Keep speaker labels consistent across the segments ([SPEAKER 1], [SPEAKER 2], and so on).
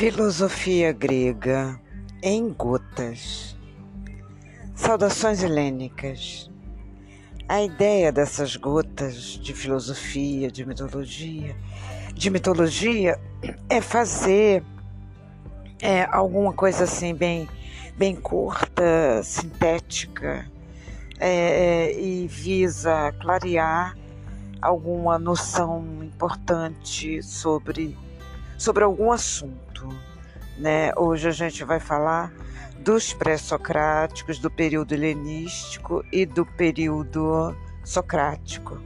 [SPEAKER 1] Filosofia grega em gotas. Saudações helênicas. A ideia dessas gotas de filosofia, de mitologia, de mitologia é fazer é, alguma coisa assim bem, bem curta, sintética é, e visa clarear alguma noção importante sobre sobre algum assunto. Né? Hoje a gente vai falar dos pré-socráticos, do período helenístico e do período socrático.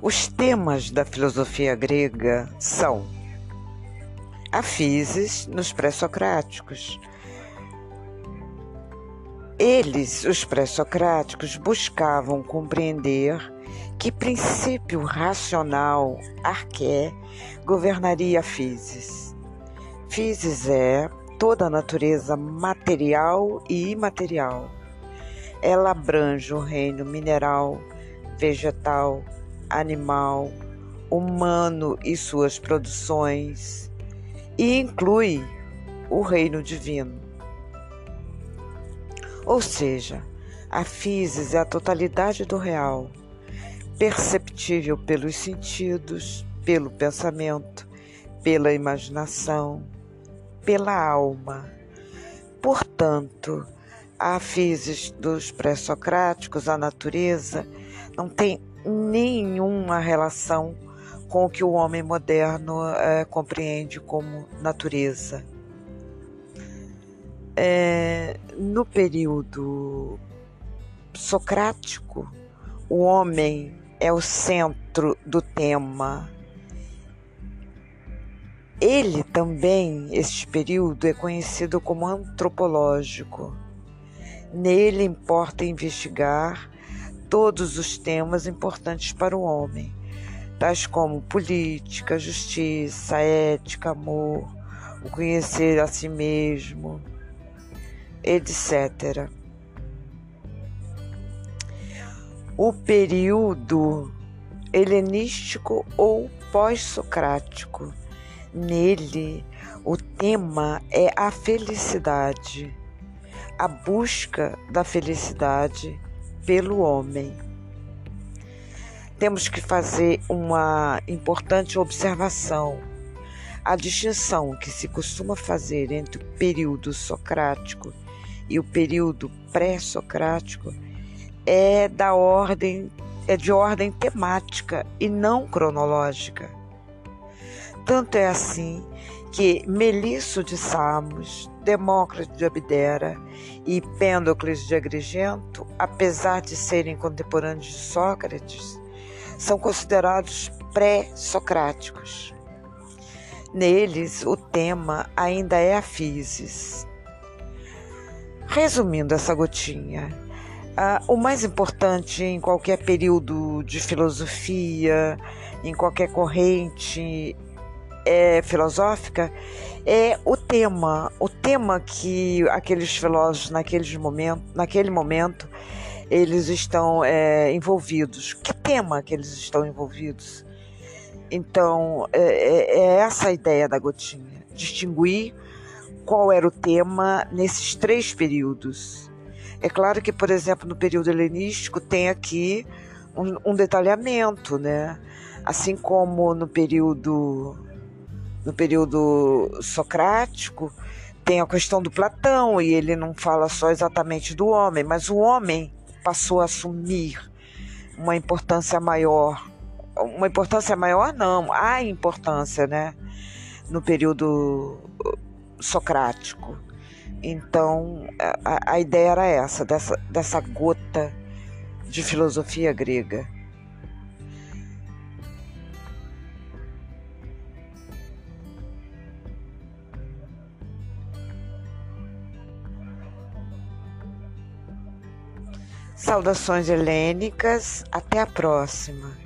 [SPEAKER 1] Os temas da filosofia grega são a Fises nos pré-socráticos. Eles, os pré-socráticos, buscavam compreender que princípio racional, arqué, governaria a Fises. Fises é toda a natureza material e imaterial. Ela abrange o reino mineral, vegetal, animal, humano e suas produções, e inclui o reino divino. Ou seja, a physis é a totalidade do real, perceptível pelos sentidos, pelo pensamento, pela imaginação, pela alma. Portanto, a physis dos pré-socráticos, a natureza, não tem nenhuma relação com o que o homem moderno é, compreende como natureza. É, no período socrático, o homem é o centro do tema. Ele também, este período, é conhecido como antropológico. Nele importa investigar todos os temas importantes para o homem tais como política, justiça, ética, amor, o conhecer a si mesmo, etc. O período helenístico ou pós-socrático. Nele, o tema é a felicidade, a busca da felicidade pelo homem temos que fazer uma importante observação. A distinção que se costuma fazer entre o período socrático e o período pré-socrático é da ordem é de ordem temática e não cronológica. Tanto é assim que Melisso de Samos, Demócrito de Abdera e Pêndocles de Agrigento, apesar de serem contemporâneos de Sócrates, são considerados pré-socráticos. Neles, o tema ainda é a physis. Resumindo essa gotinha, uh, o mais importante em qualquer período de filosofia, em qualquer corrente é, filosófica, é o tema, o tema que aqueles filósofos naqueles momento, naquele momento eles estão é, envolvidos, que tema que eles estão envolvidos. Então, é, é, é essa a ideia da gotinha: distinguir qual era o tema nesses três períodos. É claro que, por exemplo, no período helenístico tem aqui um, um detalhamento, né? Assim como no período no período socrático tem a questão do Platão e ele não fala só exatamente do homem, mas o homem passou a assumir uma importância maior. Uma importância maior, não, há importância, né? No período socrático. Então, a, a ideia era essa, dessa, dessa gota de filosofia grega. Saudações helênicas, até a próxima.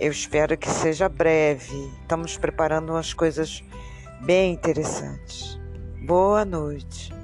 [SPEAKER 1] Eu espero que seja breve. Estamos preparando umas coisas bem interessantes. Boa noite.